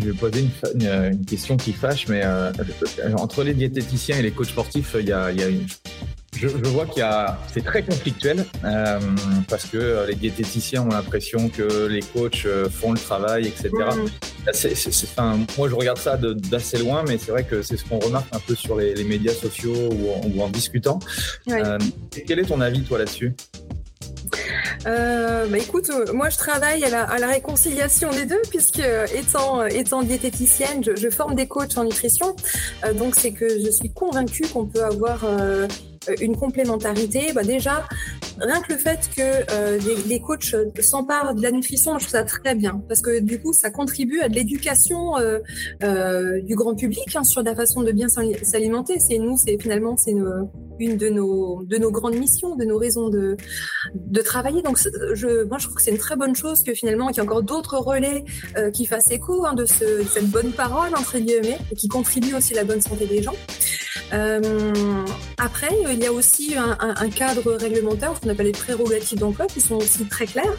Je, vais poser une, question qui fâche, mais euh, entre les diététiciens et les coachs sportifs, il y a, une, je, vois qu'il y a, c'est très conflictuel euh, parce que les diététiciens ont l'impression que les coachs euh, font le travail, etc. Moi, je regarde ça d'assez loin, mais c'est vrai que c'est ce qu'on remarque un peu sur les, médias sociaux ou en, discutant. quel est ton avis, toi, là-dessus? Euh, bah écoute, euh, moi je travaille à la, réconciliation des deux puisque euh, étant, étant diététicienne, je, forme des coachs en nutrition. donc c'est que je suis convaincue qu'on peut avoir une complémentarité. Bah déjà, rien que le fait que les, coachs s'emparent de la nutrition, je trouve ça très bien parce que du coup, ça contribue à de l'éducation du grand public hein, sur la façon de bien s'alimenter. C'est nous, c'est finalement c'est une de nos de nos grandes missions, de nos raisons de de travailler. Donc, je, moi, je trouve que c'est une très bonne chose que finalement qu'il y ait encore d'autres relais euh, qui fassent écho hein, de, ce, de cette bonne parole entre guillemets et qui contribuent aussi à la bonne santé des gens. Euh, après, il y a aussi un, cadre réglementaire, ce qu'on appelle les prérogatives d'emploi, qui sont aussi très claires.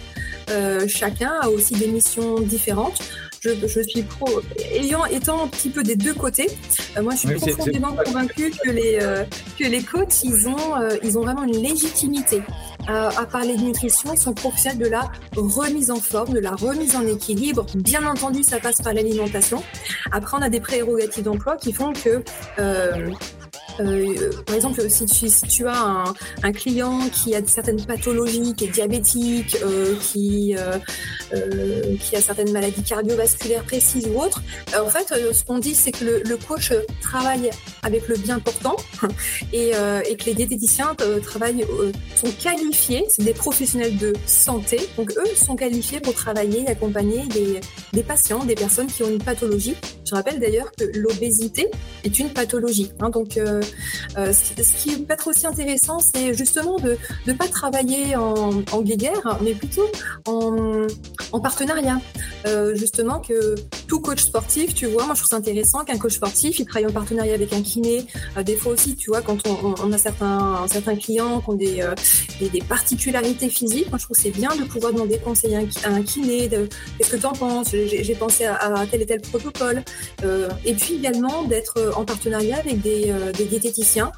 Euh, chacun a aussi des missions différentes. Je, je, suis pro, ayant étant un petit peu des deux côtés, euh, moi je suis profondément convaincue que les euh, que les coachs ils ont euh, ils ont vraiment une légitimité à, à, parler de nutrition, ils sont professionnels de la remise en forme, de la remise en équilibre. Bien entendu, ça passe par l'alimentation. Après, on a des prérogatives d'emploi qui font que euh, par exemple, si tu, si tu as un, un, client qui a certaines pathologies, qui est diabétique, euh, qui, euh, euh qui a certaines maladies cardiovasculaires précises ou autres, euh, en fait, euh, ce qu'on dit, c'est que le, le, coach travaille avec le bien portant et, et que les diététiciens travaillent, sont qualifiés, c'est des professionnels de santé, donc eux sont qualifiés pour travailler et accompagner des, des patients, des personnes qui ont une pathologie. Je rappelle d'ailleurs que l'obésité est une pathologie. Hein, donc, euh, euh, ce, qui peut être aussi intéressant, c'est justement de ne pas travailler en, en guéguerre, mais plutôt en, en partenariat. Euh, justement, que tout coach sportif, tu vois, moi je trouve ça intéressant qu'un coach sportif, il travaille en partenariat avec un kiné. Euh, des fois aussi, tu vois, quand on, on a certains, certains clients qui ont des, euh, des, des, particularités physiques, moi je trouve c'est bien de pouvoir demander conseil à un, kiné. Qu'est-ce que tu en penses? J'ai pensé à, tel et tel protocole. Euh, et puis également d'être en partenariat avec des, des diététiciens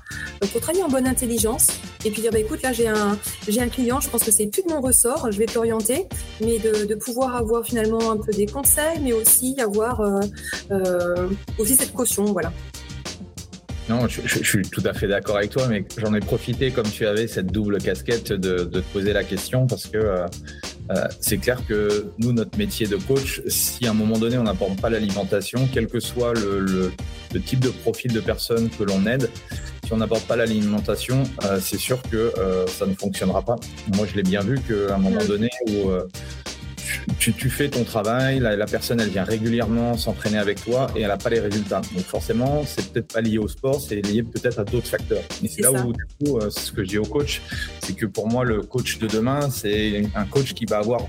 pour travailler en bonne intelligence et puis dire bah écoute là j'ai un j'ai un client je pense que c'est plus de mon ressort je vais t'orienter mais de, pouvoir avoir finalement un peu des conseils mais aussi avoir euh, euh, aussi cette caution voilà. Non, je, suis tout à fait d'accord avec toi, mais j'en ai profité comme tu avais cette double casquette de, de te poser la question parce que euh, c'est clair que nous, notre métier de coach, si à un moment donné on n'apporte pas l'alimentation, quel que soit le, le, le, type de profil de personne que l'on aide, si on n'apporte pas l'alimentation, euh, c'est sûr que euh, ça ne fonctionnera pas. Moi, je l'ai bien vu qu'à un moment donné où euh, tu, tu, fais ton travail, la, la, personne elle vient régulièrement s'entraîner avec toi et elle n'a pas les résultats. Donc forcément, c'est peut-être pas lié au sport, c'est lié peut-être à d'autres facteurs. Et c'est là ça. où du coup, euh, ce que je dis au coach, c'est que pour moi, le coach de demain, c'est un coach qui va avoir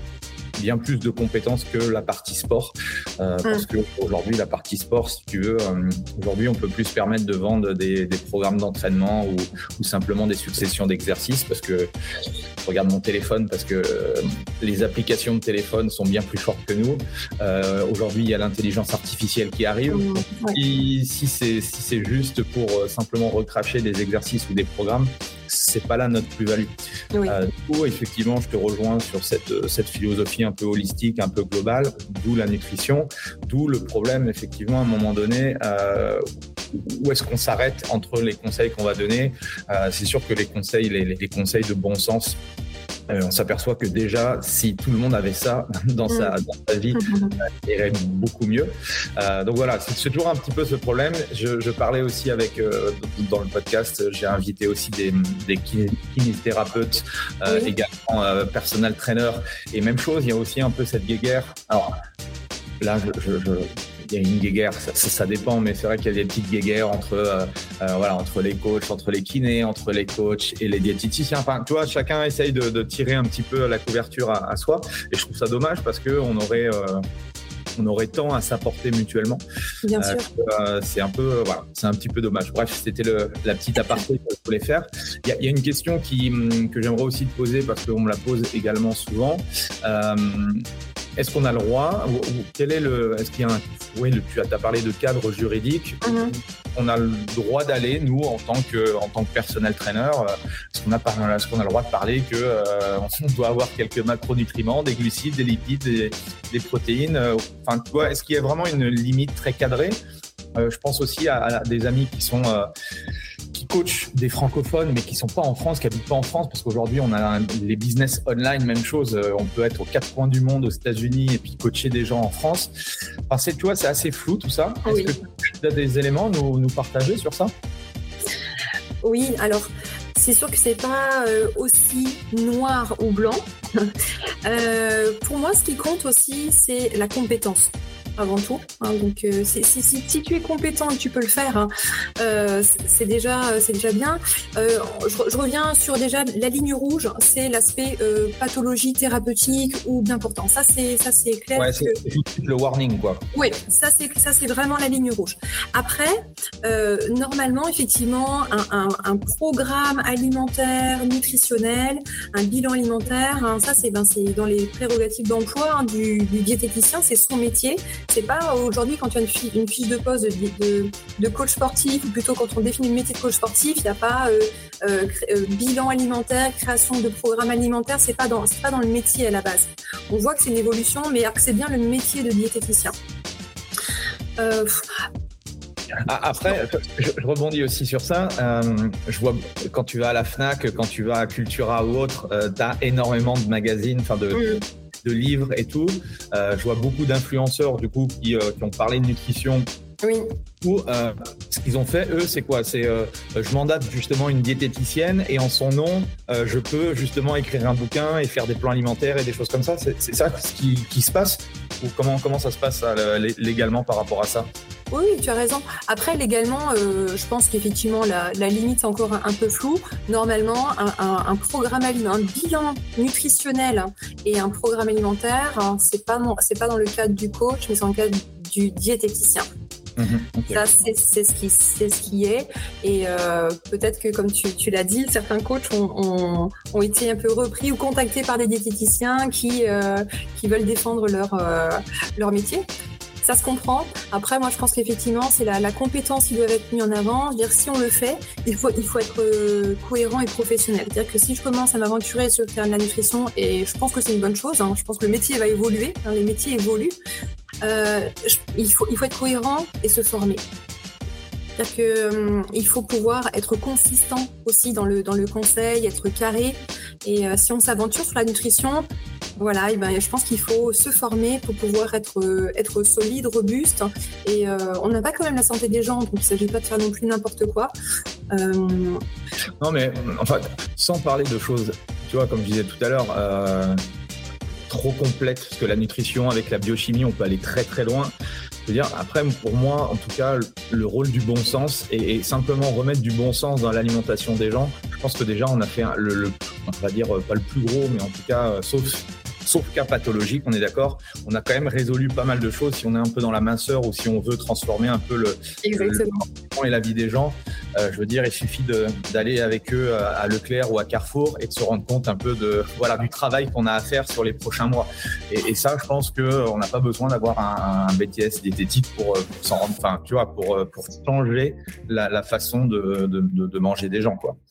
bien plus de compétences que la partie sport. Euh, parce que aujourd'hui, la partie sport, si tu veux, euh, aujourd'hui, on peut plus se permettre de vendre des, des programmes d'entraînement ou, ou, simplement des successions d'exercices parce que je regarde mon téléphone parce que euh, les applications de téléphone sont bien plus fortes que nous. Euh, aujourd'hui, il y a l'intelligence artificielle qui arrive. Mmh, ouais. Si, si c'est si juste pour euh, simplement recracher des exercices ou des programmes, c'est pas là notre plus-value. Oui. Euh, du coup, effectivement, je te rejoins sur cette, cette philosophie un peu holistique, un peu globale, d'où la nutrition, d'où le problème, effectivement, à un moment donné, euh, où est-ce qu'on s'arrête entre les conseils qu'on va donner euh, C'est sûr que les conseils, les, les conseils de bon sens, euh, on s'aperçoit que déjà, si tout le monde avait ça dans, sa, dans sa, vie, ça irait beaucoup mieux. Euh, donc voilà, c'est toujours un petit peu ce problème. Je, je parlais aussi avec, euh, dans le podcast, j'ai invité aussi des, des kinésithérapeutes, euh, également euh, personal trainer. Et même chose, il y a aussi un peu cette guéguerre. Alors là, je, je, il y a une guéguerre, ça, ça, dépend, mais c'est vrai qu'il y a des petites guéguerres entre, euh, euh, voilà, entre les coachs, entre les kinés, entre les coachs et les diététiciens. Enfin, tu vois, chacun essaye de, de tirer un petit peu la couverture à, à, soi. Et je trouve ça dommage parce qu'on aurait. Euh, on aurait tant à s'apporter mutuellement. Bien sûr. C'est un peu, voilà, c'est un petit peu dommage. Bref, c'était la petite aparté que je voulais faire. Il y a, y a, une question qui, que j'aimerais aussi te poser parce qu'on me la pose également souvent. Euh, est-ce qu'on a le droit ou, ou quel est le Est-ce qu'il y a un Oui, tu as parlé de cadre juridique. Mm -hmm. On a le droit d'aller, nous, en tant que en tant que personnel trainer, est-ce qu'on a, est qu'on a le droit de parler que euh, on doit avoir quelques macronutriments, des glucides, des lipides, des, des protéines. Enfin, tu vois, est-ce qu'il y a vraiment une limite très cadrée? Euh, Je pense aussi à, à, des amis qui sont euh, des francophones, mais qui sont pas en France, qui habitent pas en France, parce qu'aujourd'hui on a les business online, même chose. Euh, on peut être aux quatre coins du monde, aux États-Unis, et puis coacher des gens en France. Enfin, c'est, tu vois, c'est assez flou tout ça. Est-ce oui. que tu as des éléments à nous, nous partager sur ça? Oui, alors c'est sûr que c'est pas euh, aussi noir ou blanc. euh, pour moi, ce qui compte aussi, c'est la compétence avant tout. Hein, donc, euh, si, si, si, tu es compétent et tu peux le faire, hein, euh, c'est déjà, c'est déjà bien. Euh, je, je, reviens sur déjà la ligne rouge, c'est l'aspect euh, pathologie thérapeutique ou bien portant. Ça, c'est ça, c'est clair. Ouais, c'est que... le warning, quoi. Oui, ça, c'est ça, c'est vraiment la ligne rouge. Après, euh, normalement, effectivement, un, un, un, programme alimentaire, nutritionnel, un bilan alimentaire, hein, ça, c'est ben, c'est dans les prérogatives d'emploi hein, du, du diététicien, c'est son métier c'est pas aujourd'hui quand tu as une fiche, une fiche de poste de, de, de, coach sportif ou plutôt quand on définit le métier de coach sportif, il n'y a pas euh, euh, euh, bilan alimentaire, création de programme alimentaire, c'est pas dans c'est pas dans le métier à la base. On voit que c'est une évolution, mais que c'est bien le métier de diététicien. Euh, après, je, rebondis aussi sur ça. Euh, je vois quand tu vas à la Fnac, quand tu vas à Cultura ou autre, euh, tu as énormément de magazines, enfin de, mmh de livres et tout. Euh, je vois beaucoup d'influenceurs du coup qui, euh, qui, ont parlé de nutrition. Oui. Où, euh, ce qu'ils ont fait, eux, c'est quoi? C'est euh, je mandate justement une diététicienne et en son nom, euh, je peux justement écrire un bouquin et faire des plans alimentaires et des choses comme ça. C'est ça ce qui, qui, se passe? Ou comment, comment ça se passe légalement par rapport à ça? Oui, tu as raison. Après, légalement, euh, je pense qu'effectivement, la, la, limite est encore un, peu floue. Normalement, un, un, un programme alimentaire, un bilan nutritionnel et un programme alimentaire, hein, c'est pas, c'est pas dans le cadre du coach, mais c'est dans le cadre du diététicien. Mmh, okay. Ça, c'est ce, qui, ce qui est. Et euh, peut-être que, comme tu, tu l'as dit, certains coachs ont, ont, ont, été un peu repris ou contactés par des diététiciens qui, euh, qui veulent défendre leur, euh, leur métier ça se comprend. Après, moi, je pense qu'effectivement, c'est la, compétence qui doit être mise en avant. dire, si on le fait, il faut, il faut être euh, cohérent et professionnel. C'est-à-dire que si je commence à m'aventurer sur le terrain de la nutrition, et je pense que c'est une bonne chose, hein, je pense que le métier va évoluer, hein, les métiers évoluent, euh, il, faut, il faut être cohérent et se former. C'est-à-dire qu'il hum, faut pouvoir être consistant aussi dans le, dans le conseil, être carré. Et euh, si on s'aventure sur la nutrition, voilà, et ben, je pense qu'il faut se former pour pouvoir être, être solide, robuste. Et euh, on n'a pas quand même la santé des gens, donc il ne s'agit pas de faire non plus n'importe quoi. Euh... Non, mais enfin, sans parler de choses, tu vois, comme je disais tout à l'heure, euh, trop complètes, parce que la nutrition avec la biochimie, on peut aller très très loin. Je veux dire, après, pour moi, en tout cas, le rôle du bon sens et, simplement remettre du bon sens dans l'alimentation des gens, je pense que déjà, on a fait le, le, on va dire, pas le plus gros, mais en tout cas, euh, sauf sauf cas pathologique, on est d'accord. On a quand même résolu pas mal de choses si on est un peu dans la minceur ou si on veut transformer un peu le, le et la vie des gens. Euh, je veux dire, il suffit d'aller avec eux à Leclerc ou à Carrefour et de se rendre compte un peu de voilà du travail qu'on a à faire sur les prochains mois. Et, et ça, je pense que on n'a pas besoin d'avoir un, un, BTS diététique pour, pour s'en rendre, enfin, tu vois, pour pour changer la, la façon de, de, de, manger des gens, quoi.